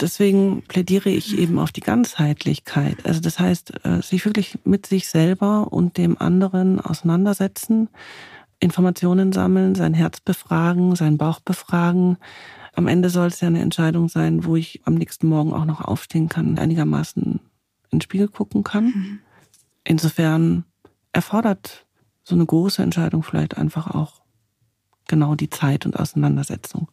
Deswegen plädiere ich eben auf die Ganzheitlichkeit. Also das heißt, äh, sich wirklich mit sich selber und dem anderen auseinandersetzen, Informationen sammeln, sein Herz befragen, seinen Bauch befragen. Am Ende soll es ja eine Entscheidung sein, wo ich am nächsten Morgen auch noch aufstehen kann, einigermaßen in den Spiegel gucken kann. Mhm. Insofern erfordert so eine große Entscheidung vielleicht einfach auch genau die Zeit und Auseinandersetzung.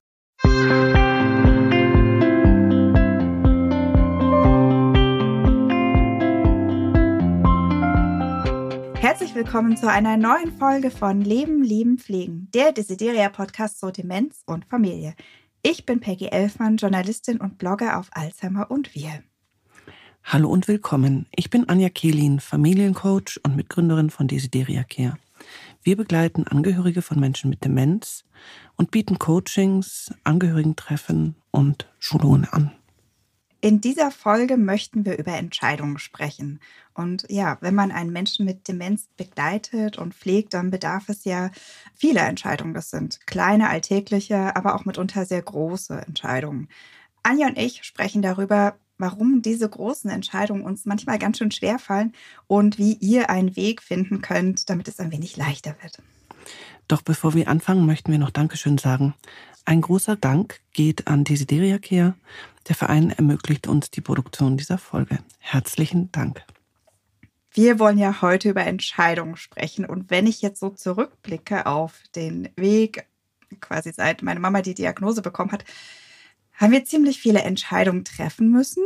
Herzlich willkommen zu einer neuen Folge von Leben, Lieben, Pflegen, der Desideria-Podcast zur Demenz und Familie. Ich bin Peggy Elfmann, Journalistin und Blogger auf Alzheimer und wir. Hallo und willkommen. Ich bin Anja Kehlin, Familiencoach und Mitgründerin von Desideria Care. Wir begleiten Angehörige von Menschen mit Demenz und bieten Coachings, Angehörigentreffen und Schulungen an. In dieser Folge möchten wir über Entscheidungen sprechen. Und ja, wenn man einen Menschen mit Demenz begleitet und pflegt, dann bedarf es ja vieler Entscheidungen. Das sind kleine, alltägliche, aber auch mitunter sehr große Entscheidungen. Anja und ich sprechen darüber, warum diese großen Entscheidungen uns manchmal ganz schön schwer fallen und wie ihr einen Weg finden könnt, damit es ein wenig leichter wird. Doch bevor wir anfangen, möchten wir noch Dankeschön sagen. Ein großer Dank geht an Desideria Care. Der Verein ermöglicht uns die Produktion dieser Folge. Herzlichen Dank. Wir wollen ja heute über Entscheidungen sprechen. Und wenn ich jetzt so zurückblicke auf den Weg, quasi seit meine Mama die Diagnose bekommen hat, haben wir ziemlich viele Entscheidungen treffen müssen.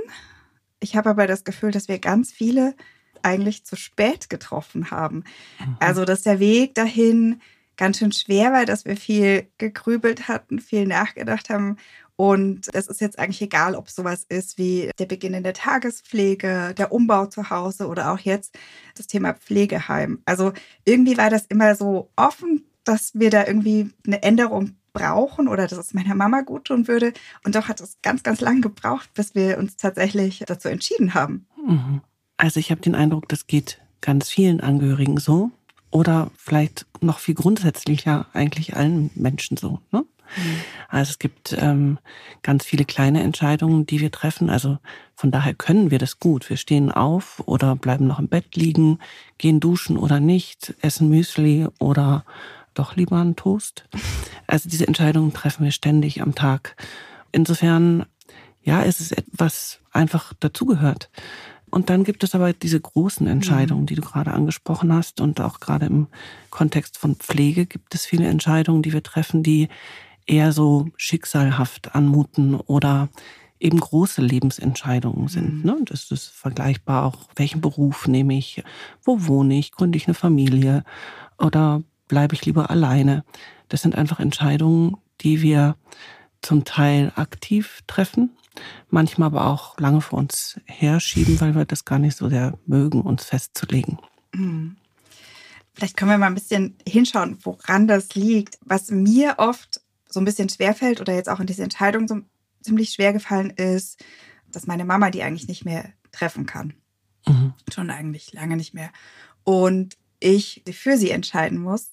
Ich habe aber das Gefühl, dass wir ganz viele eigentlich zu spät getroffen haben. Mhm. Also, dass der Weg dahin ganz schön schwer war, dass wir viel gegrübelt hatten, viel nachgedacht haben. Und es ist jetzt eigentlich egal, ob sowas ist wie der Beginn in der Tagespflege, der Umbau zu Hause oder auch jetzt das Thema Pflegeheim. Also irgendwie war das immer so offen, dass wir da irgendwie eine Änderung brauchen oder dass es meiner Mama gut tun würde. Und doch hat es ganz, ganz lang gebraucht, bis wir uns tatsächlich dazu entschieden haben. Mhm. Also ich habe den Eindruck, das geht ganz vielen Angehörigen so oder vielleicht noch viel grundsätzlicher eigentlich allen Menschen so. Ne? Mhm. Also es gibt ähm, ganz viele kleine Entscheidungen, die wir treffen. Also von daher können wir das gut. Wir stehen auf oder bleiben noch im Bett liegen, gehen duschen oder nicht, essen Müsli oder doch lieber einen Toast. Also diese Entscheidungen treffen wir ständig am Tag. Insofern, ja, ist es etwas einfach dazugehört. Und dann gibt es aber diese großen Entscheidungen, mhm. die du gerade angesprochen hast. Und auch gerade im Kontext von Pflege gibt es viele Entscheidungen, die wir treffen, die eher so schicksalhaft anmuten oder eben große Lebensentscheidungen sind. Mhm. Ne? Das ist vergleichbar auch, welchen Beruf nehme ich, wo wohne ich, gründe ich eine Familie oder bleibe ich lieber alleine. Das sind einfach Entscheidungen, die wir zum Teil aktiv treffen manchmal aber auch lange vor uns herschieben, weil wir das gar nicht so sehr mögen, uns festzulegen. Hm. Vielleicht können wir mal ein bisschen hinschauen, woran das liegt. Was mir oft so ein bisschen schwerfällt oder jetzt auch in dieser Entscheidung so ziemlich schwer gefallen ist, dass meine Mama die eigentlich nicht mehr treffen kann. Mhm. Schon eigentlich lange nicht mehr. Und ich für sie entscheiden muss,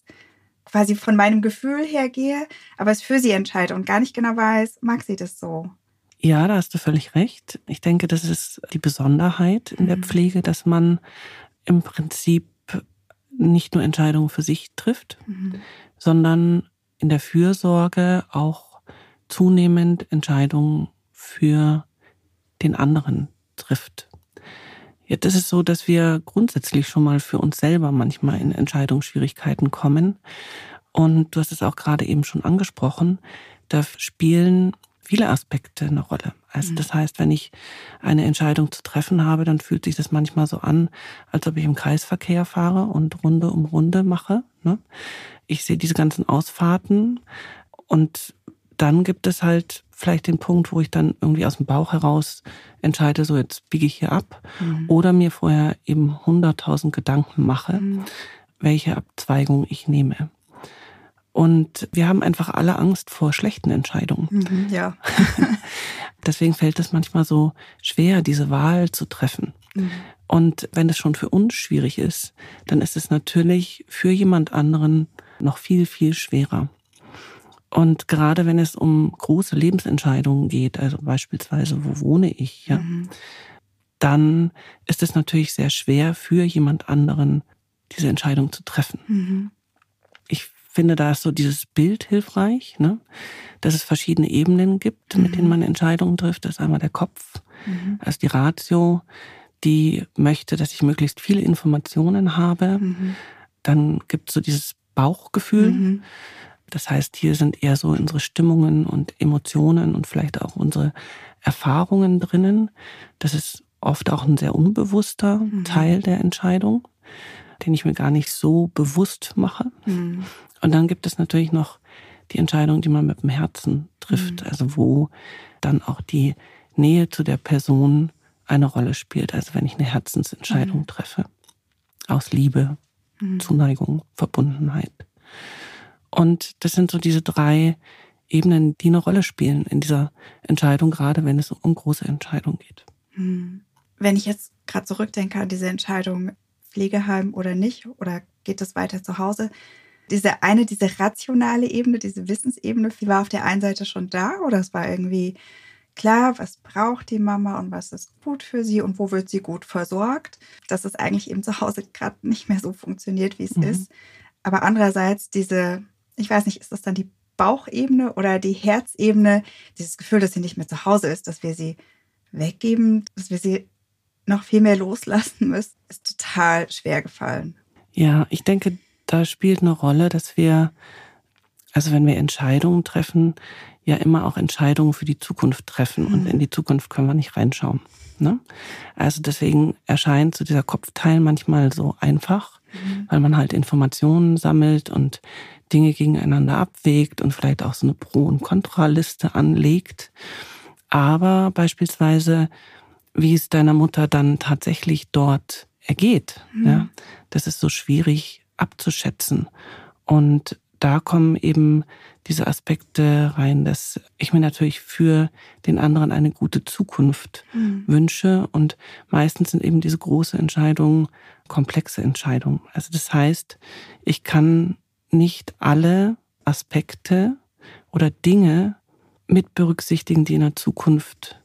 quasi von meinem Gefühl her gehe, aber es für sie entscheide und gar nicht genau weiß, mag sie das so? Ja, da hast du völlig recht. Ich denke, das ist die Besonderheit in der mhm. Pflege, dass man im Prinzip nicht nur Entscheidungen für sich trifft, mhm. sondern in der Fürsorge auch zunehmend Entscheidungen für den anderen trifft. Jetzt ist es so, dass wir grundsätzlich schon mal für uns selber manchmal in Entscheidungsschwierigkeiten kommen. Und du hast es auch gerade eben schon angesprochen, da spielen viele Aspekte eine Rolle. Also mhm. das heißt, wenn ich eine Entscheidung zu treffen habe, dann fühlt sich das manchmal so an, als ob ich im Kreisverkehr fahre und Runde um Runde mache. Ne? Ich sehe diese ganzen Ausfahrten und dann gibt es halt vielleicht den Punkt, wo ich dann irgendwie aus dem Bauch heraus entscheide, so jetzt biege ich hier ab mhm. oder mir vorher eben hunderttausend Gedanken mache, mhm. welche Abzweigung ich nehme. Und wir haben einfach alle Angst vor schlechten Entscheidungen. Mhm, ja. Deswegen fällt es manchmal so schwer, diese Wahl zu treffen. Mhm. Und wenn es schon für uns schwierig ist, dann ist es natürlich für jemand anderen noch viel, viel schwerer. Und gerade wenn es um große Lebensentscheidungen geht, also beispielsweise, wo wohne ich, ja, mhm. dann ist es natürlich sehr schwer für jemand anderen, diese Entscheidung zu treffen. Ich finde, da ist so dieses Bild hilfreich, ne? dass es verschiedene Ebenen gibt, mhm. mit denen mhm. man Entscheidungen trifft. Das ist einmal der Kopf, mhm. also die Ratio, die möchte, dass ich möglichst viele Informationen habe. Mhm. Dann gibt es so dieses Bauchgefühl. Mhm. Das heißt, hier sind eher so unsere Stimmungen und Emotionen und vielleicht auch unsere Erfahrungen drinnen. Das ist oft auch ein sehr unbewusster mhm. Teil der Entscheidung, den ich mir gar nicht so bewusst mache. Mhm. Und dann gibt es natürlich noch die Entscheidung, die man mit dem Herzen trifft, mhm. also wo dann auch die Nähe zu der Person eine Rolle spielt. Also wenn ich eine Herzensentscheidung mhm. treffe, aus Liebe, mhm. Zuneigung, Verbundenheit. Und das sind so diese drei Ebenen, die eine Rolle spielen in dieser Entscheidung, gerade wenn es um große Entscheidungen geht. Mhm. Wenn ich jetzt gerade zurückdenke an diese Entscheidung, Pflegeheim oder nicht, oder geht es weiter zu Hause, diese eine, diese rationale Ebene, diese Wissensebene, die war auf der einen Seite schon da oder es war irgendwie klar, was braucht die Mama und was ist gut für sie und wo wird sie gut versorgt, dass es eigentlich eben zu Hause gerade nicht mehr so funktioniert, wie es mhm. ist. Aber andererseits diese, ich weiß nicht, ist das dann die Bauchebene oder die Herzebene, dieses Gefühl, dass sie nicht mehr zu Hause ist, dass wir sie weggeben, dass wir sie noch viel mehr loslassen müssen, ist total schwer gefallen. Ja, ich denke, da spielt eine Rolle, dass wir, also wenn wir Entscheidungen treffen, ja immer auch Entscheidungen für die Zukunft treffen und mhm. in die Zukunft können wir nicht reinschauen. Ne? Also deswegen erscheint so dieser Kopfteil manchmal so einfach, mhm. weil man halt Informationen sammelt und Dinge gegeneinander abwägt und vielleicht auch so eine Pro- und Kontraliste anlegt. Aber beispielsweise, wie es deiner Mutter dann tatsächlich dort ergeht, mhm. ja, das ist so schwierig abzuschätzen. Und da kommen eben diese Aspekte rein, dass ich mir natürlich für den anderen eine gute Zukunft mhm. wünsche. Und meistens sind eben diese große Entscheidungen komplexe Entscheidungen. Also das heißt, ich kann nicht alle Aspekte oder Dinge mit berücksichtigen, die in der Zukunft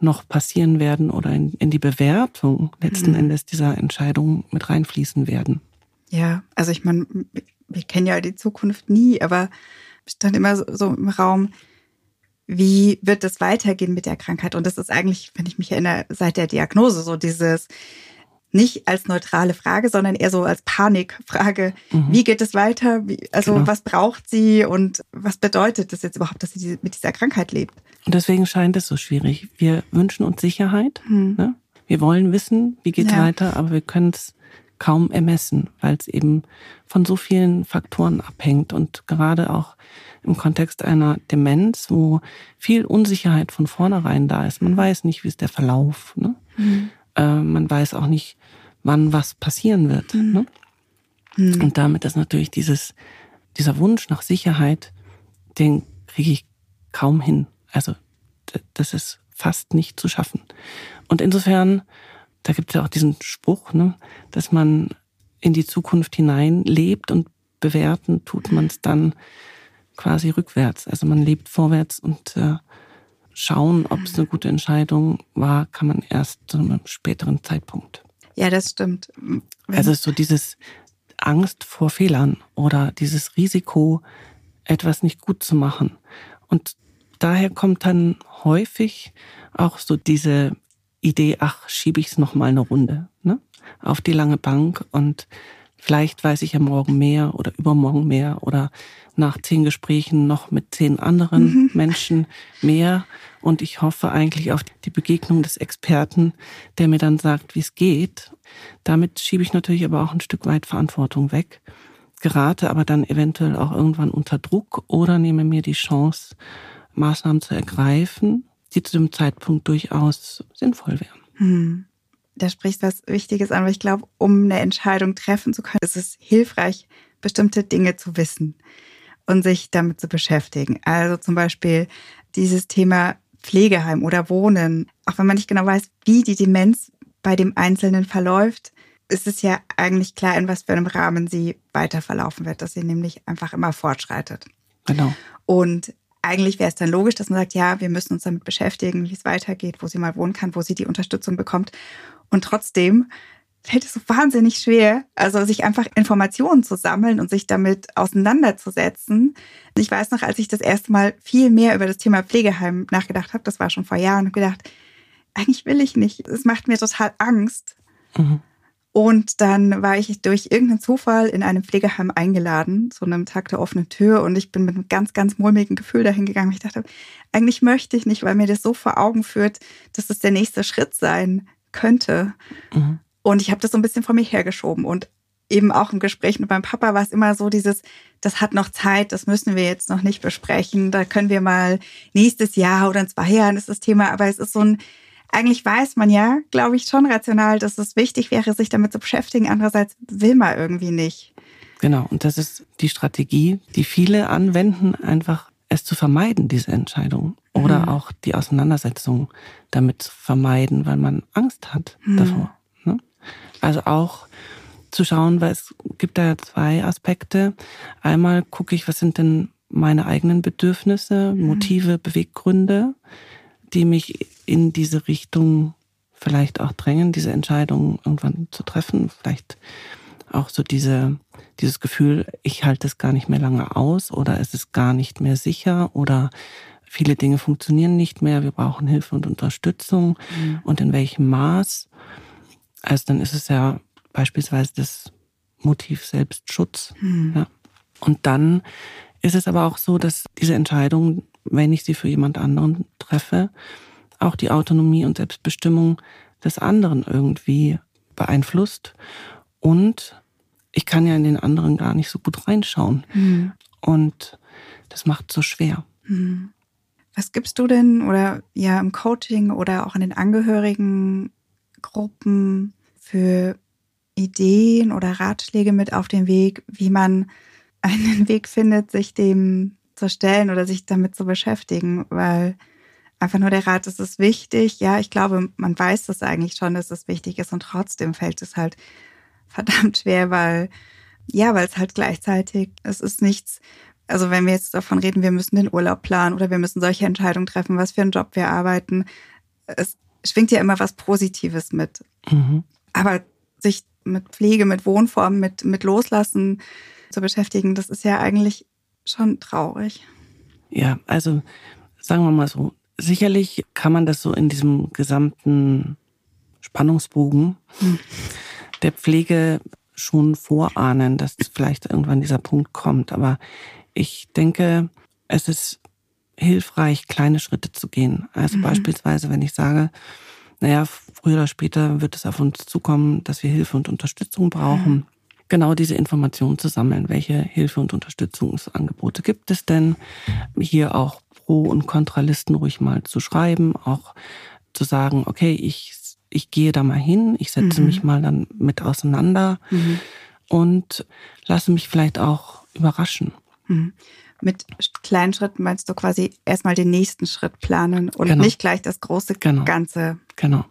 noch passieren werden oder in, in die Bewertung letzten mhm. Endes dieser Entscheidung mit reinfließen werden. Ja, also ich meine, wir kennen ja die Zukunft nie, aber stand immer so, so im Raum, wie wird es weitergehen mit der Krankheit? Und das ist eigentlich, wenn ich mich erinnere, seit der Diagnose so dieses nicht als neutrale Frage, sondern eher so als Panikfrage. Mhm. Wie geht es weiter? Wie, also genau. was braucht sie und was bedeutet das jetzt überhaupt, dass sie mit dieser Krankheit lebt? Und deswegen scheint es so schwierig. Wir wünschen uns Sicherheit. Mhm. Ne? Wir wollen wissen, wie geht es ja. weiter, aber wir können es kaum ermessen, weil es eben von so vielen Faktoren abhängt und gerade auch im Kontext einer Demenz, wo viel Unsicherheit von vornherein da ist. Man weiß nicht, wie ist der Verlauf. Ne? Mhm. Äh, man weiß auch nicht, wann was passieren wird. Mhm. Ne? Mhm. Und damit ist natürlich dieses, dieser Wunsch nach Sicherheit, den kriege ich kaum hin. Also das ist fast nicht zu schaffen. Und insofern da gibt es ja auch diesen Spruch, ne, dass man in die Zukunft hinein lebt und bewerten tut man es dann quasi rückwärts. Also man lebt vorwärts und äh, schauen, ob es eine gute Entscheidung war, kann man erst zu einem späteren Zeitpunkt. Ja, das stimmt. Also so dieses Angst vor Fehlern oder dieses Risiko, etwas nicht gut zu machen. Und daher kommt dann häufig auch so diese Idee, ach, schiebe ich es noch mal eine Runde ne? auf die lange Bank und vielleicht weiß ich ja morgen mehr oder übermorgen mehr oder nach zehn Gesprächen noch mit zehn anderen mhm. Menschen mehr und ich hoffe eigentlich auf die Begegnung des Experten, der mir dann sagt, wie es geht. Damit schiebe ich natürlich aber auch ein Stück weit Verantwortung weg, gerate aber dann eventuell auch irgendwann unter Druck oder nehme mir die Chance, Maßnahmen zu ergreifen, die zu dem Zeitpunkt durchaus sinnvoll wären. Hm. Da sprichst was Wichtiges an, weil ich glaube, um eine Entscheidung treffen zu können, ist es hilfreich, bestimmte Dinge zu wissen und sich damit zu beschäftigen. Also zum Beispiel dieses Thema Pflegeheim oder Wohnen. Auch wenn man nicht genau weiß, wie die Demenz bei dem Einzelnen verläuft, ist es ja eigentlich klar, in was für einem Rahmen sie weiter verlaufen wird, dass sie nämlich einfach immer fortschreitet. Genau. Und eigentlich wäre es dann logisch, dass man sagt, ja, wir müssen uns damit beschäftigen, wie es weitergeht, wo sie mal wohnen kann, wo sie die Unterstützung bekommt. Und trotzdem fällt es so wahnsinnig schwer, also sich einfach Informationen zu sammeln und sich damit auseinanderzusetzen. Ich weiß noch, als ich das erste Mal viel mehr über das Thema Pflegeheim nachgedacht habe, das war schon vor Jahren, und gedacht, eigentlich will ich nicht. Es macht mir total Angst. Mhm. Und dann war ich durch irgendeinen Zufall in einem Pflegeheim eingeladen, zu einem Tag der offenen Tür. Und ich bin mit einem ganz, ganz mulmigen Gefühl dahin gegangen. Ich dachte, eigentlich möchte ich nicht, weil mir das so vor Augen führt, dass das der nächste Schritt sein könnte. Mhm. Und ich habe das so ein bisschen vor mir hergeschoben. Und eben auch im Gespräch mit meinem Papa war es immer so dieses, das hat noch Zeit, das müssen wir jetzt noch nicht besprechen. Da können wir mal nächstes Jahr oder in zwei Jahren ist das Thema. Aber es ist so ein, eigentlich weiß man ja, glaube ich, schon rational, dass es wichtig wäre, sich damit zu beschäftigen. Andererseits will man irgendwie nicht. Genau, und das ist die Strategie, die viele anwenden, einfach es zu vermeiden, diese Entscheidung. Oder mhm. auch die Auseinandersetzung damit zu vermeiden, weil man Angst hat mhm. davor. Also auch zu schauen, weil es gibt da zwei Aspekte. Einmal gucke ich, was sind denn meine eigenen Bedürfnisse, mhm. Motive, Beweggründe die mich in diese Richtung vielleicht auch drängen, diese Entscheidung irgendwann zu treffen. Vielleicht auch so diese, dieses Gefühl, ich halte es gar nicht mehr lange aus oder es ist gar nicht mehr sicher oder viele Dinge funktionieren nicht mehr, wir brauchen Hilfe und Unterstützung mhm. und in welchem Maß. Also dann ist es ja beispielsweise das Motiv Selbstschutz. Mhm. Ja. Und dann ist es aber auch so, dass diese Entscheidung wenn ich sie für jemand anderen treffe, auch die Autonomie und Selbstbestimmung des anderen irgendwie beeinflusst. Und ich kann ja in den anderen gar nicht so gut reinschauen. Mhm. Und das macht so schwer. Mhm. Was gibst du denn oder ja im Coaching oder auch in den Angehörigengruppen für Ideen oder Ratschläge mit auf den Weg, wie man einen Weg findet, sich dem zu stellen oder sich damit zu beschäftigen, weil einfach nur der Rat, es ist wichtig. Ja, ich glaube, man weiß das eigentlich schon, dass es wichtig ist und trotzdem fällt es halt verdammt schwer, weil, ja, weil es halt gleichzeitig, es ist nichts, also wenn wir jetzt davon reden, wir müssen den Urlaub planen oder wir müssen solche Entscheidungen treffen, was für einen Job wir arbeiten, es schwingt ja immer was Positives mit. Mhm. Aber sich mit Pflege, mit Wohnformen, mit, mit Loslassen zu beschäftigen, das ist ja eigentlich schon traurig. Ja, also sagen wir mal so, sicherlich kann man das so in diesem gesamten Spannungsbogen hm. der Pflege schon vorahnen, dass vielleicht irgendwann dieser Punkt kommt. Aber ich denke, es ist hilfreich, kleine Schritte zu gehen. Also mhm. beispielsweise, wenn ich sage, naja, früher oder später wird es auf uns zukommen, dass wir Hilfe und Unterstützung brauchen. Mhm genau diese Informationen zu sammeln. Welche Hilfe- und Unterstützungsangebote gibt es denn? Hier auch Pro- und Kontralisten ruhig mal zu schreiben, auch zu sagen, okay, ich, ich gehe da mal hin, ich setze mhm. mich mal dann mit auseinander mhm. und lasse mich vielleicht auch überraschen. Mit kleinen Schritten meinst du quasi erstmal den nächsten Schritt planen und genau. nicht gleich das große genau. Ganze. Genau.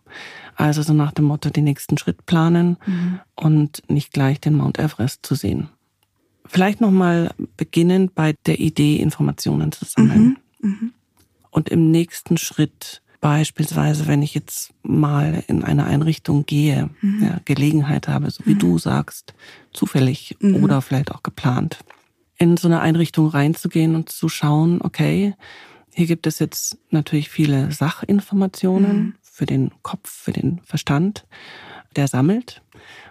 Also so nach dem Motto, den nächsten Schritt planen mhm. und nicht gleich den Mount Everest zu sehen. Vielleicht nochmal beginnen bei der Idee, Informationen zu sammeln. Mhm. Mhm. Und im nächsten Schritt beispielsweise, wenn ich jetzt mal in eine Einrichtung gehe, mhm. ja, Gelegenheit habe, so wie mhm. du sagst, zufällig mhm. oder vielleicht auch geplant, in so eine Einrichtung reinzugehen und zu schauen, okay, hier gibt es jetzt natürlich viele Sachinformationen mhm. für den Kopf, für den Verstand, der sammelt.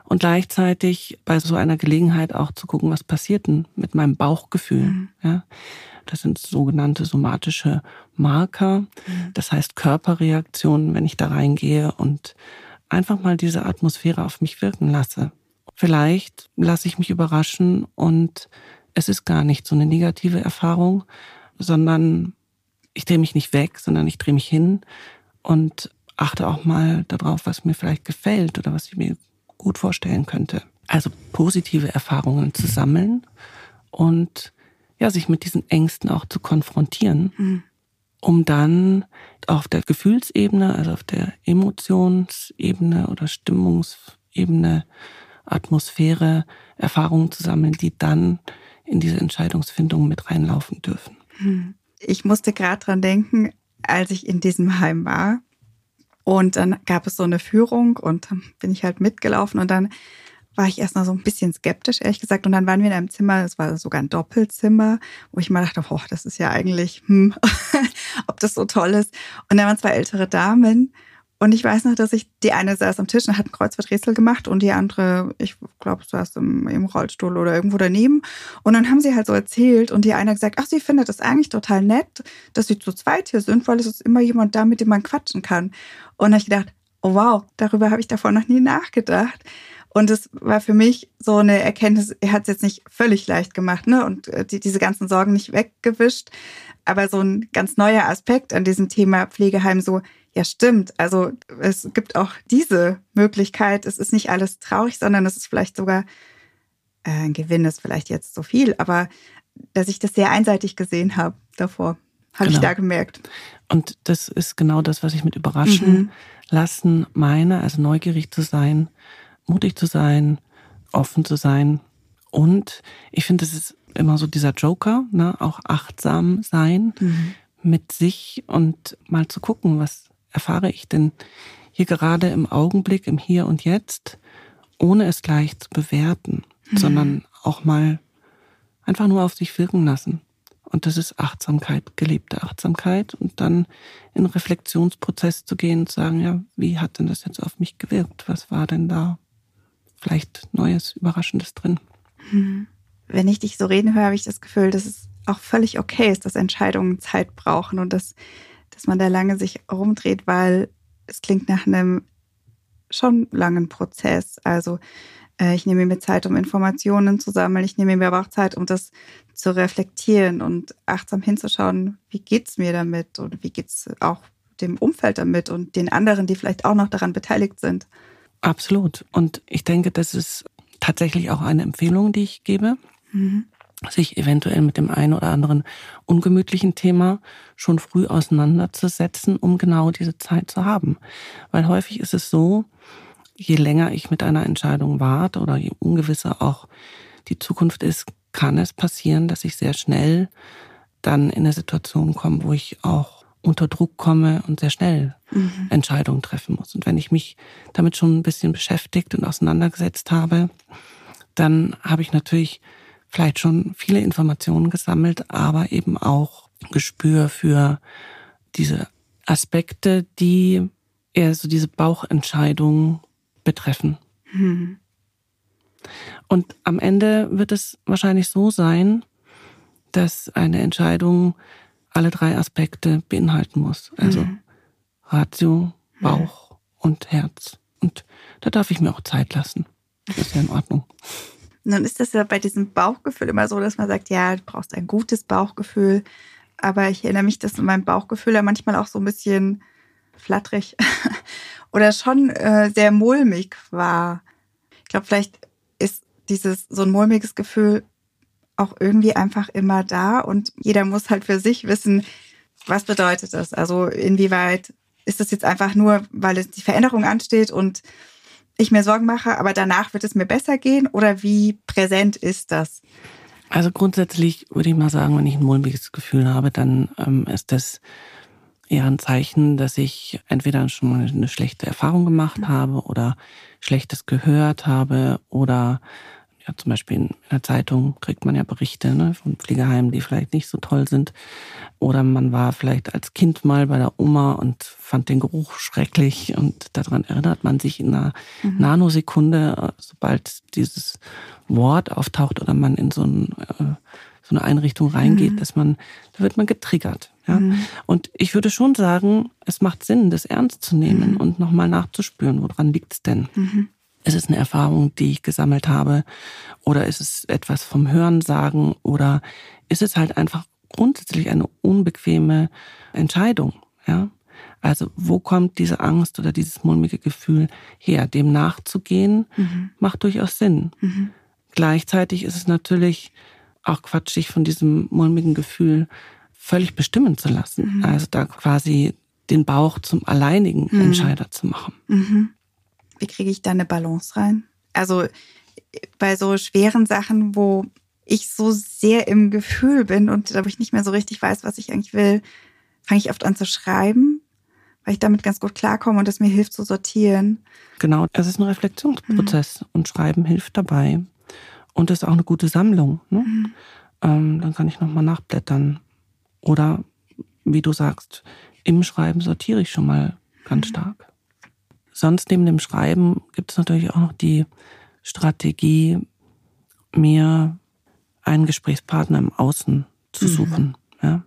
Und gleichzeitig bei so einer Gelegenheit auch zu gucken, was passiert denn mit meinem Bauchgefühl. Mhm. Ja, das sind sogenannte somatische Marker. Mhm. Das heißt Körperreaktionen, wenn ich da reingehe und einfach mal diese Atmosphäre auf mich wirken lasse. Vielleicht lasse ich mich überraschen und es ist gar nicht so eine negative Erfahrung, sondern ich drehe mich nicht weg, sondern ich drehe mich hin und achte auch mal darauf, was mir vielleicht gefällt oder was ich mir gut vorstellen könnte. Also positive Erfahrungen zu sammeln und ja, sich mit diesen Ängsten auch zu konfrontieren, mhm. um dann auf der Gefühlsebene, also auf der Emotionsebene oder Stimmungsebene, Atmosphäre, Erfahrungen zu sammeln, die dann in diese Entscheidungsfindung mit reinlaufen dürfen. Hm. Ich musste gerade dran denken, als ich in diesem Heim war. Und dann gab es so eine Führung und bin ich halt mitgelaufen und dann war ich erst noch so ein bisschen skeptisch, ehrlich gesagt. Und dann waren wir in einem Zimmer, es war sogar ein Doppelzimmer, wo ich mal dachte, boah, das ist ja eigentlich, hm, ob das so toll ist. Und dann waren zwei ältere Damen und ich weiß noch, dass ich, die eine saß am Tisch und hat ein Kreuzworträtsel gemacht und die andere, ich glaube, saß im, im Rollstuhl oder irgendwo daneben. Und dann haben sie halt so erzählt und die eine gesagt, ach, sie findet das eigentlich total nett, dass sie zu zweit hier sind, weil es ist immer jemand da, mit dem man quatschen kann. Und ich gedacht, oh wow, darüber habe ich davor noch nie nachgedacht. Und es war für mich so eine Erkenntnis, er hat es jetzt nicht völlig leicht gemacht, ne? Und äh, die, diese ganzen Sorgen nicht weggewischt. Aber so ein ganz neuer Aspekt an diesem Thema Pflegeheim, so, ja, stimmt. Also es gibt auch diese Möglichkeit. Es ist nicht alles traurig, sondern es ist vielleicht sogar äh, ein Gewinn, ist vielleicht jetzt so viel, aber dass ich das sehr einseitig gesehen habe davor, habe genau. ich da gemerkt. Und das ist genau das, was ich mit überraschen mhm. lassen meine, also neugierig zu sein, mutig zu sein, offen zu sein. Und ich finde, es ist immer so dieser Joker, ne? auch achtsam sein mhm. mit sich und mal zu gucken, was erfahre ich denn hier gerade im Augenblick, im Hier und Jetzt, ohne es gleich zu bewerten, mhm. sondern auch mal einfach nur auf sich wirken lassen. Und das ist Achtsamkeit, gelebte Achtsamkeit und dann in Reflexionsprozess zu gehen und zu sagen, ja, wie hat denn das jetzt auf mich gewirkt? Was war denn da vielleicht Neues, Überraschendes drin? Mhm. Wenn ich dich so reden höre, habe ich das Gefühl, dass es auch völlig okay ist, dass Entscheidungen Zeit brauchen und dass dass man da lange sich rumdreht, weil es klingt nach einem schon langen Prozess. Also äh, ich nehme mir Zeit, um Informationen zu sammeln. Ich nehme mir aber auch Zeit, um das zu reflektieren und achtsam hinzuschauen, wie geht es mir damit und wie geht es auch dem Umfeld damit und den anderen, die vielleicht auch noch daran beteiligt sind. Absolut. Und ich denke, das ist tatsächlich auch eine Empfehlung, die ich gebe. Mhm sich eventuell mit dem einen oder anderen ungemütlichen Thema schon früh auseinanderzusetzen, um genau diese Zeit zu haben. Weil häufig ist es so, je länger ich mit einer Entscheidung warte oder je ungewisser auch die Zukunft ist, kann es passieren, dass ich sehr schnell dann in eine Situation komme, wo ich auch unter Druck komme und sehr schnell mhm. Entscheidungen treffen muss. Und wenn ich mich damit schon ein bisschen beschäftigt und auseinandergesetzt habe, dann habe ich natürlich vielleicht schon viele Informationen gesammelt, aber eben auch Gespür für diese Aspekte, die eher so diese Bauchentscheidung betreffen. Mhm. Und am Ende wird es wahrscheinlich so sein, dass eine Entscheidung alle drei Aspekte beinhalten muss. Also mhm. Ratio, Bauch mhm. und Herz. Und da darf ich mir auch Zeit lassen. Das ist ja in Ordnung. Nun ist das ja bei diesem Bauchgefühl immer so, dass man sagt, ja, du brauchst ein gutes Bauchgefühl. Aber ich erinnere mich, dass mein Bauchgefühl ja manchmal auch so ein bisschen flatterig oder schon äh, sehr mulmig war. Ich glaube, vielleicht ist dieses so ein mulmiges Gefühl auch irgendwie einfach immer da und jeder muss halt für sich wissen, was bedeutet das? Also inwieweit ist das jetzt einfach nur, weil es die Veränderung ansteht und ich mir Sorgen mache, aber danach wird es mir besser gehen oder wie präsent ist das? Also grundsätzlich würde ich mal sagen, wenn ich ein mulmiges Gefühl habe, dann ähm, ist das eher ein Zeichen, dass ich entweder schon mal eine schlechte Erfahrung gemacht habe oder Schlechtes gehört habe oder ja, zum Beispiel in der Zeitung kriegt man ja Berichte ne, von Pflegeheimen, die vielleicht nicht so toll sind. Oder man war vielleicht als Kind mal bei der Oma und fand den Geruch schrecklich und daran erinnert man sich in einer mhm. Nanosekunde, sobald dieses Wort auftaucht oder man in so, ein, äh, so eine Einrichtung reingeht, mhm. dass man, da wird man getriggert. Ja? Mhm. Und ich würde schon sagen, es macht Sinn, das ernst zu nehmen mhm. und nochmal nachzuspüren, woran liegt es denn? Mhm. Ist es eine Erfahrung, die ich gesammelt habe? Oder ist es etwas vom Hörensagen? Oder ist es halt einfach grundsätzlich eine unbequeme Entscheidung? Ja? Also wo kommt diese Angst oder dieses mulmige Gefühl her? Dem nachzugehen mhm. macht durchaus Sinn. Mhm. Gleichzeitig ist es natürlich auch quatschig, von diesem mulmigen Gefühl völlig bestimmen zu lassen. Mhm. Also da quasi den Bauch zum alleinigen mhm. Entscheider zu machen. Wie kriege ich da eine Balance rein? Also bei so schweren Sachen, wo ich so sehr im Gefühl bin und glaube ich nicht mehr so richtig weiß, was ich eigentlich will, fange ich oft an zu schreiben, weil ich damit ganz gut klarkomme und es mir hilft zu sortieren. Genau, es ist ein Reflexionsprozess mhm. und Schreiben hilft dabei. Und es ist auch eine gute Sammlung. Ne? Mhm. Ähm, dann kann ich nochmal nachblättern. Oder wie du sagst, im Schreiben sortiere ich schon mal ganz mhm. stark. Sonst neben dem Schreiben gibt es natürlich auch noch die Strategie, mir einen Gesprächspartner im Außen zu mhm. suchen. Mhm. Ja.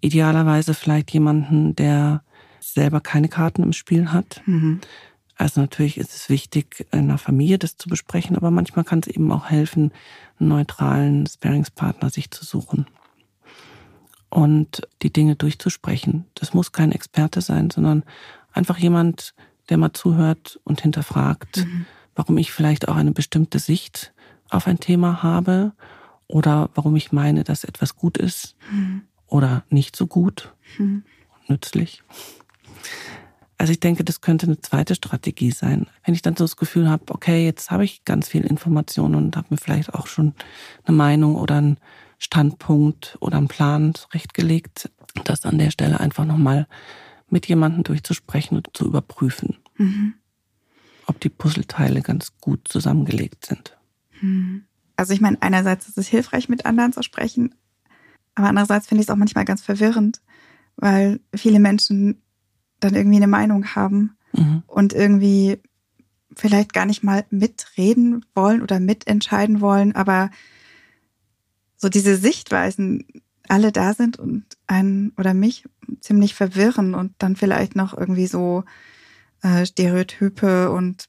Idealerweise vielleicht jemanden, der selber keine Karten im Spiel hat. Mhm. Also natürlich ist es wichtig, in der Familie das zu besprechen, aber manchmal kann es eben auch helfen, einen neutralen Sparingspartner sich zu suchen und die Dinge durchzusprechen. Das muss kein Experte sein, sondern einfach jemand, der mal zuhört und hinterfragt, mhm. warum ich vielleicht auch eine bestimmte Sicht auf ein Thema habe oder warum ich meine, dass etwas gut ist mhm. oder nicht so gut, mhm. nützlich. Also ich denke, das könnte eine zweite Strategie sein. Wenn ich dann so das Gefühl habe, okay, jetzt habe ich ganz viel Informationen und habe mir vielleicht auch schon eine Meinung oder einen Standpunkt oder einen Plan zurechtgelegt, das an der Stelle einfach nochmal mit jemandem durchzusprechen und zu überprüfen, mhm. ob die Puzzleteile ganz gut zusammengelegt sind. Mhm. Also ich meine, einerseits ist es hilfreich, mit anderen zu sprechen, aber andererseits finde ich es auch manchmal ganz verwirrend, weil viele Menschen dann irgendwie eine Meinung haben mhm. und irgendwie vielleicht gar nicht mal mitreden wollen oder mitentscheiden wollen, aber so diese Sichtweisen alle da sind und einen oder mich ziemlich verwirren und dann vielleicht noch irgendwie so äh, Stereotype und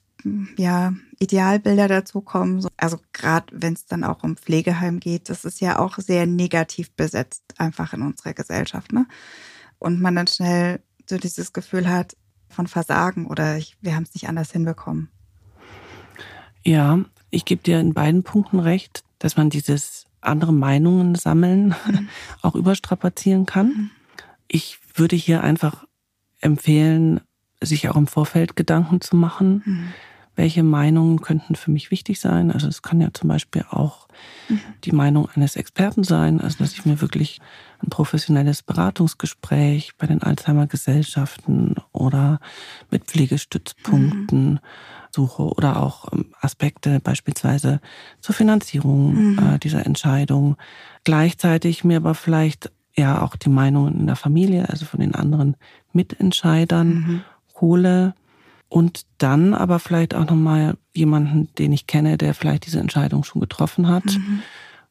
ja Idealbilder dazukommen. Also gerade wenn es dann auch um Pflegeheim geht, das ist ja auch sehr negativ besetzt einfach in unserer Gesellschaft, ne? Und man dann schnell so dieses Gefühl hat von Versagen oder ich, wir haben es nicht anders hinbekommen. Ja, ich gebe dir in beiden Punkten recht, dass man dieses andere Meinungen sammeln mhm. auch überstrapazieren kann. Mhm. Ich würde hier einfach empfehlen, sich auch im Vorfeld Gedanken zu machen. Mhm welche Meinungen könnten für mich wichtig sein. Also es kann ja zum Beispiel auch mhm. die Meinung eines Experten sein, also dass ich mir wirklich ein professionelles Beratungsgespräch bei den Alzheimer-Gesellschaften oder mit Pflegestützpunkten mhm. suche oder auch ähm, Aspekte beispielsweise zur Finanzierung mhm. äh, dieser Entscheidung. Gleichzeitig mir aber vielleicht ja auch die Meinungen in der Familie, also von den anderen Mitentscheidern mhm. hole und dann aber vielleicht auch nochmal jemanden, den ich kenne, der vielleicht diese Entscheidung schon getroffen hat. Mhm.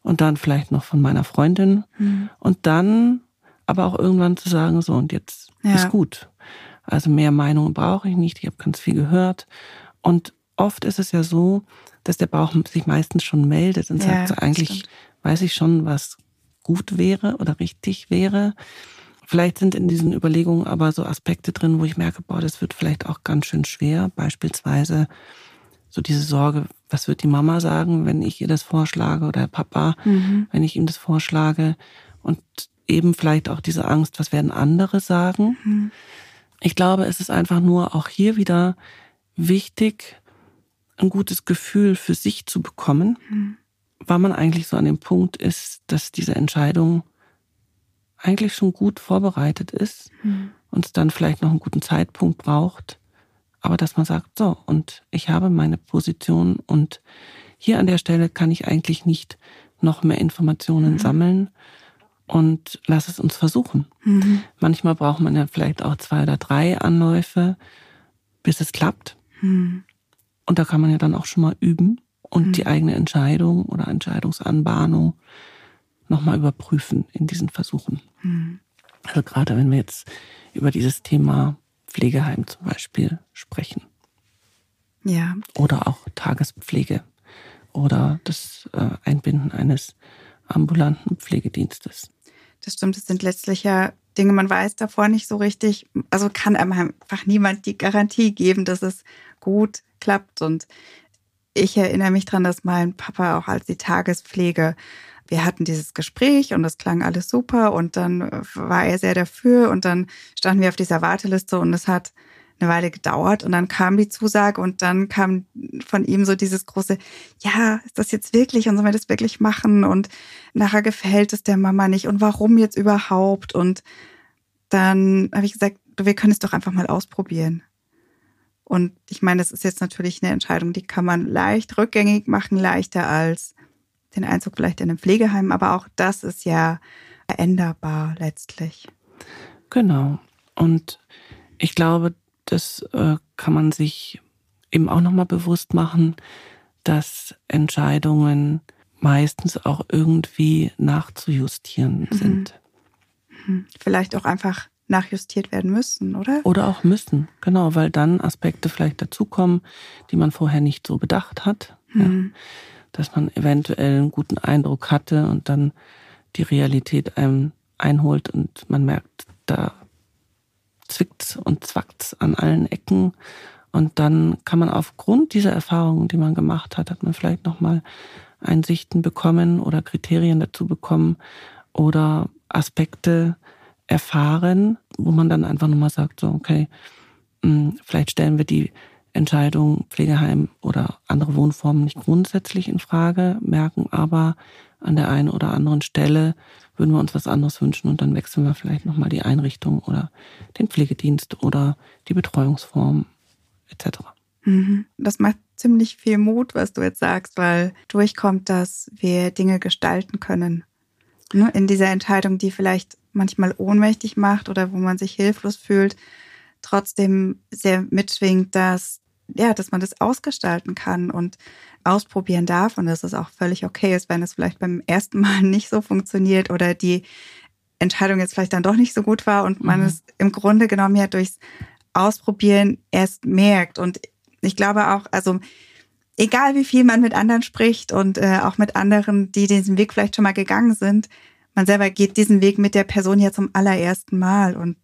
Und dann vielleicht noch von meiner Freundin. Mhm. Und dann aber auch irgendwann zu sagen, so und jetzt ja. ist gut. Also mehr Meinungen brauche ich nicht. Ich habe ganz viel gehört. Und oft ist es ja so, dass der Bauch sich meistens schon meldet und ja, sagt, so eigentlich stimmt. weiß ich schon, was gut wäre oder richtig wäre. Vielleicht sind in diesen Überlegungen aber so Aspekte drin, wo ich merke, boah, das wird vielleicht auch ganz schön schwer. Beispielsweise so diese Sorge, was wird die Mama sagen, wenn ich ihr das vorschlage oder der Papa, mhm. wenn ich ihm das vorschlage. Und eben vielleicht auch diese Angst, was werden andere sagen. Mhm. Ich glaube, es ist einfach nur auch hier wieder wichtig, ein gutes Gefühl für sich zu bekommen, mhm. Weil man eigentlich so an dem Punkt ist, dass diese Entscheidung eigentlich schon gut vorbereitet ist mhm. und es dann vielleicht noch einen guten Zeitpunkt braucht, aber dass man sagt, so, und ich habe meine Position und hier an der Stelle kann ich eigentlich nicht noch mehr Informationen mhm. sammeln und lass es uns versuchen. Mhm. Manchmal braucht man ja vielleicht auch zwei oder drei Anläufe, bis es klappt. Mhm. Und da kann man ja dann auch schon mal üben und die mhm. eigene Entscheidung oder Entscheidungsanbahnung nochmal überprüfen in diesen Versuchen. Mhm. Also gerade wenn wir jetzt über dieses Thema Pflegeheim zum Beispiel sprechen. Ja. Oder auch Tagespflege oder das äh, Einbinden eines ambulanten Pflegedienstes. Das stimmt, es sind letztlich ja Dinge, man weiß davor nicht so richtig. Also kann einem einfach niemand die Garantie geben, dass es gut klappt. Und ich erinnere mich daran, dass mein Papa auch als die Tagespflege wir hatten dieses Gespräch und das klang alles super und dann war er sehr dafür und dann standen wir auf dieser Warteliste und es hat eine Weile gedauert und dann kam die Zusage und dann kam von ihm so dieses große, ja, ist das jetzt wirklich und sollen wir das wirklich machen und nachher gefällt es der Mama nicht und warum jetzt überhaupt und dann habe ich gesagt, wir können es doch einfach mal ausprobieren. Und ich meine, das ist jetzt natürlich eine Entscheidung, die kann man leicht rückgängig machen, leichter als den Einzug vielleicht in ein Pflegeheim, aber auch das ist ja veränderbar letztlich. Genau. Und ich glaube, das äh, kann man sich eben auch nochmal bewusst machen, dass Entscheidungen meistens auch irgendwie nachzujustieren mhm. sind. Mhm. Vielleicht auch einfach nachjustiert werden müssen, oder? Oder auch müssen, genau, weil dann Aspekte vielleicht dazukommen, die man vorher nicht so bedacht hat. Mhm. Ja, dass man eventuell einen guten Eindruck hatte und dann die Realität einem einholt und man merkt, da zwickt's und zwackt's an allen Ecken. Und dann kann man aufgrund dieser Erfahrungen, die man gemacht hat, hat man vielleicht nochmal Einsichten bekommen oder Kriterien dazu bekommen oder Aspekte erfahren, wo man dann einfach nochmal sagt, so, okay, hm, vielleicht stellen wir die Entscheidung Pflegeheim oder andere Wohnformen nicht grundsätzlich in Frage, merken aber an der einen oder anderen Stelle würden wir uns was anderes wünschen und dann wechseln wir vielleicht nochmal die Einrichtung oder den Pflegedienst oder die Betreuungsform etc. Mhm. Das macht ziemlich viel Mut, was du jetzt sagst, weil durchkommt, dass wir Dinge gestalten können. Ne, in dieser Entscheidung, die vielleicht manchmal ohnmächtig macht oder wo man sich hilflos fühlt, trotzdem sehr mitschwingt, dass ja, dass man das ausgestalten kann und ausprobieren darf und dass es auch völlig okay ist, wenn es vielleicht beim ersten Mal nicht so funktioniert oder die Entscheidung jetzt vielleicht dann doch nicht so gut war und man mhm. es im Grunde genommen ja durchs Ausprobieren erst merkt. Und ich glaube auch, also egal wie viel man mit anderen spricht und äh, auch mit anderen, die diesen Weg vielleicht schon mal gegangen sind, man selber geht diesen Weg mit der Person ja zum allerersten Mal und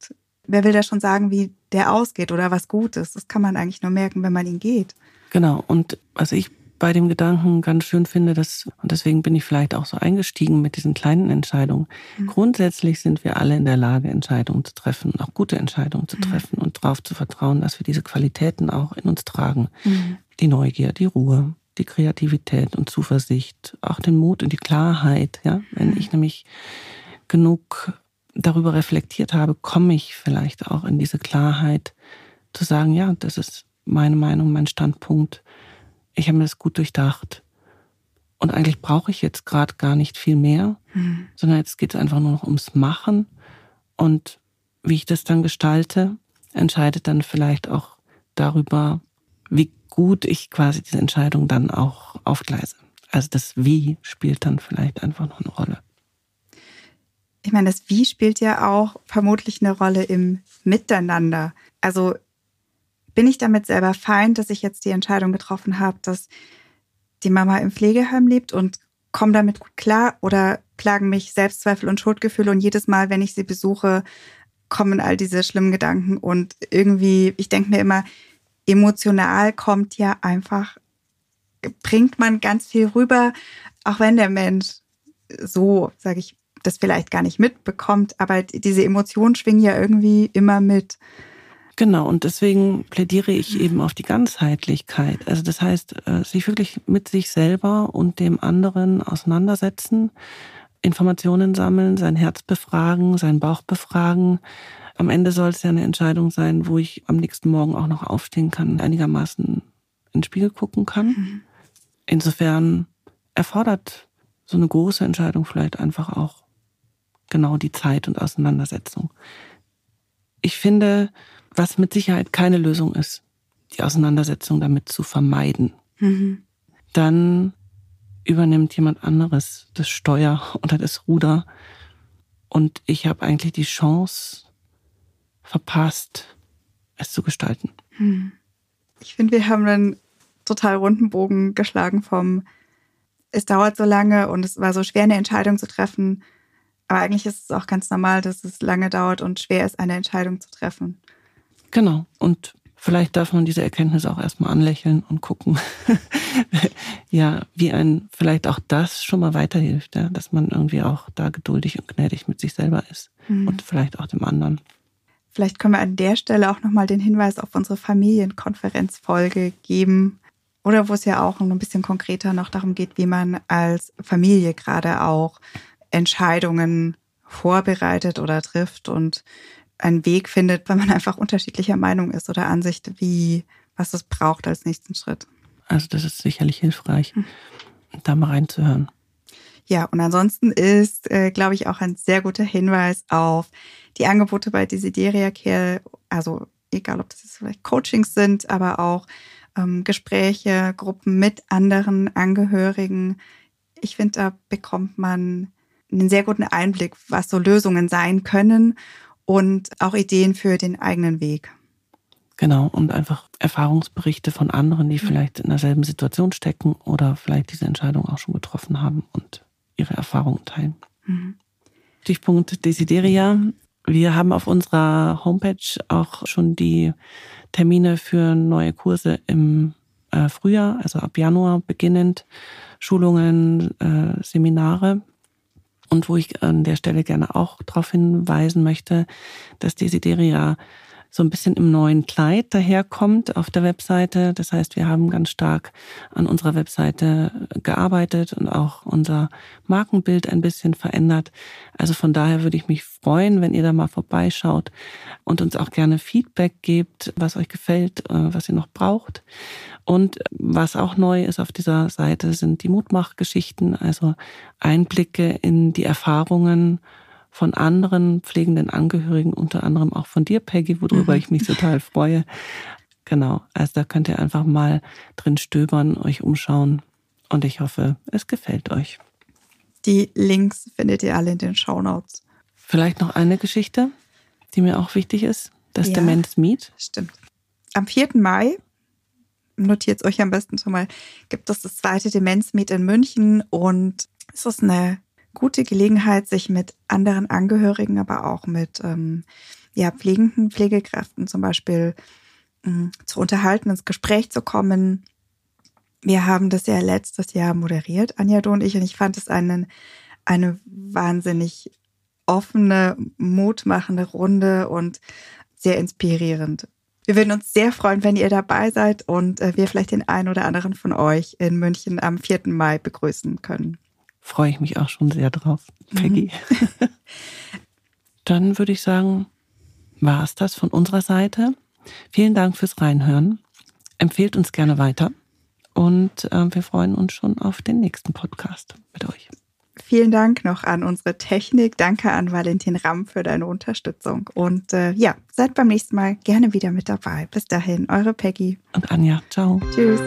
wer will da schon sagen, wie der ausgeht oder was gut ist? Das kann man eigentlich nur merken, wenn man ihn geht. Genau. Und was ich bei dem Gedanken ganz schön finde, dass, und deswegen bin ich vielleicht auch so eingestiegen mit diesen kleinen Entscheidungen. Mhm. Grundsätzlich sind wir alle in der Lage, Entscheidungen zu treffen, auch gute Entscheidungen zu mhm. treffen und darauf zu vertrauen, dass wir diese Qualitäten auch in uns tragen. Mhm. Die Neugier, die Ruhe, die Kreativität und Zuversicht, auch den Mut und die Klarheit, ja. Wenn mhm. ich nämlich genug darüber reflektiert habe, komme ich vielleicht auch in diese Klarheit zu sagen, ja, das ist meine Meinung, mein Standpunkt. Ich habe mir das gut durchdacht. Und eigentlich brauche ich jetzt gerade gar nicht viel mehr, mhm. sondern jetzt geht es einfach nur noch ums Machen. Und wie ich das dann gestalte, entscheidet dann vielleicht auch darüber, wie gut ich quasi diese Entscheidung dann auch aufgleise. Also das Wie spielt dann vielleicht einfach noch eine Rolle ich meine, das Wie spielt ja auch vermutlich eine Rolle im Miteinander. Also bin ich damit selber fein, dass ich jetzt die Entscheidung getroffen habe, dass die Mama im Pflegeheim lebt und komme damit gut klar oder plagen mich Selbstzweifel und Schuldgefühle und jedes Mal, wenn ich sie besuche, kommen all diese schlimmen Gedanken und irgendwie, ich denke mir immer, emotional kommt ja einfach, bringt man ganz viel rüber, auch wenn der Mensch so, sage ich, das vielleicht gar nicht mitbekommt, aber diese Emotionen schwingen ja irgendwie immer mit. Genau, und deswegen plädiere ich eben auf die Ganzheitlichkeit. Also das heißt, äh, sich wirklich mit sich selber und dem anderen auseinandersetzen, Informationen sammeln, sein Herz befragen, sein Bauch befragen. Am Ende soll es ja eine Entscheidung sein, wo ich am nächsten Morgen auch noch aufstehen kann, einigermaßen in den Spiegel gucken kann. Mhm. Insofern erfordert so eine große Entscheidung vielleicht einfach auch genau die Zeit und Auseinandersetzung. Ich finde, was mit Sicherheit keine Lösung ist, die Auseinandersetzung damit zu vermeiden. Mhm. Dann übernimmt jemand anderes das Steuer oder das Ruder und ich habe eigentlich die Chance verpasst, es zu gestalten. Mhm. Ich finde, wir haben einen total runden Bogen geschlagen vom es dauert so lange und es war so schwer, eine Entscheidung zu treffen, aber eigentlich ist es auch ganz normal, dass es lange dauert und schwer ist, eine Entscheidung zu treffen. Genau. Und vielleicht darf man diese Erkenntnis auch erstmal anlächeln und gucken, ja, wie ein vielleicht auch das schon mal weiterhilft, ja? dass man irgendwie auch da geduldig und gnädig mit sich selber ist mhm. und vielleicht auch dem anderen. Vielleicht können wir an der Stelle auch nochmal den Hinweis auf unsere Familienkonferenzfolge geben. Oder wo es ja auch ein bisschen konkreter noch darum geht, wie man als Familie gerade auch Entscheidungen vorbereitet oder trifft und einen Weg findet, wenn man einfach unterschiedlicher Meinung ist oder Ansicht, wie, was es braucht als nächsten Schritt. Also das ist sicherlich hilfreich, hm. da mal reinzuhören. Ja, und ansonsten ist, äh, glaube ich, auch ein sehr guter Hinweis auf die Angebote bei Desideria Care, also egal ob das jetzt vielleicht Coachings sind, aber auch ähm, Gespräche, Gruppen mit anderen Angehörigen. Ich finde, da bekommt man einen sehr guten Einblick, was so Lösungen sein können und auch Ideen für den eigenen Weg. Genau, und einfach Erfahrungsberichte von anderen, die vielleicht in derselben Situation stecken oder vielleicht diese Entscheidung auch schon getroffen haben und ihre Erfahrungen teilen. Mhm. Stichpunkt Desideria. Wir haben auf unserer Homepage auch schon die Termine für neue Kurse im äh, Frühjahr, also ab Januar beginnend, Schulungen, äh, Seminare. Und wo ich an der Stelle gerne auch darauf hinweisen möchte, dass Desideria so ein bisschen im neuen Kleid daherkommt auf der Webseite. Das heißt, wir haben ganz stark an unserer Webseite gearbeitet und auch unser Markenbild ein bisschen verändert. Also von daher würde ich mich freuen, wenn ihr da mal vorbeischaut und uns auch gerne Feedback gebt, was euch gefällt, äh, was ihr noch braucht. Und was auch neu ist auf dieser Seite, sind die Mutmachgeschichten, also Einblicke in die Erfahrungen von anderen pflegenden Angehörigen, unter anderem auch von dir, Peggy, worüber mhm. ich mich total freue. Genau, also da könnt ihr einfach mal drin stöbern, euch umschauen und ich hoffe, es gefällt euch. Die Links findet ihr alle in den Show Notes. Vielleicht noch eine Geschichte, die mir auch wichtig ist, das ja, Demenz Meet. Stimmt. Am 4. Mai, notiert es euch am besten schon mal, gibt es das zweite Demenz Meet in München und es ist eine gute Gelegenheit, sich mit anderen Angehörigen, aber auch mit ähm, ja, pflegenden Pflegekräften zum Beispiel ähm, zu unterhalten, ins Gespräch zu kommen. Wir haben das ja letztes Jahr moderiert, Anja Du und ich, und ich fand es einen, eine wahnsinnig offene, mutmachende Runde und sehr inspirierend. Wir würden uns sehr freuen, wenn ihr dabei seid und äh, wir vielleicht den einen oder anderen von euch in München am 4. Mai begrüßen können freue ich mich auch schon sehr drauf, Peggy. Mhm. Dann würde ich sagen, war es das von unserer Seite. Vielen Dank fürs Reinhören. Empfehlt uns gerne weiter und äh, wir freuen uns schon auf den nächsten Podcast mit euch. Vielen Dank noch an unsere Technik. Danke an Valentin Ramm für deine Unterstützung. Und äh, ja, seid beim nächsten Mal gerne wieder mit dabei. Bis dahin, eure Peggy. Und Anja. Ciao. Tschüss.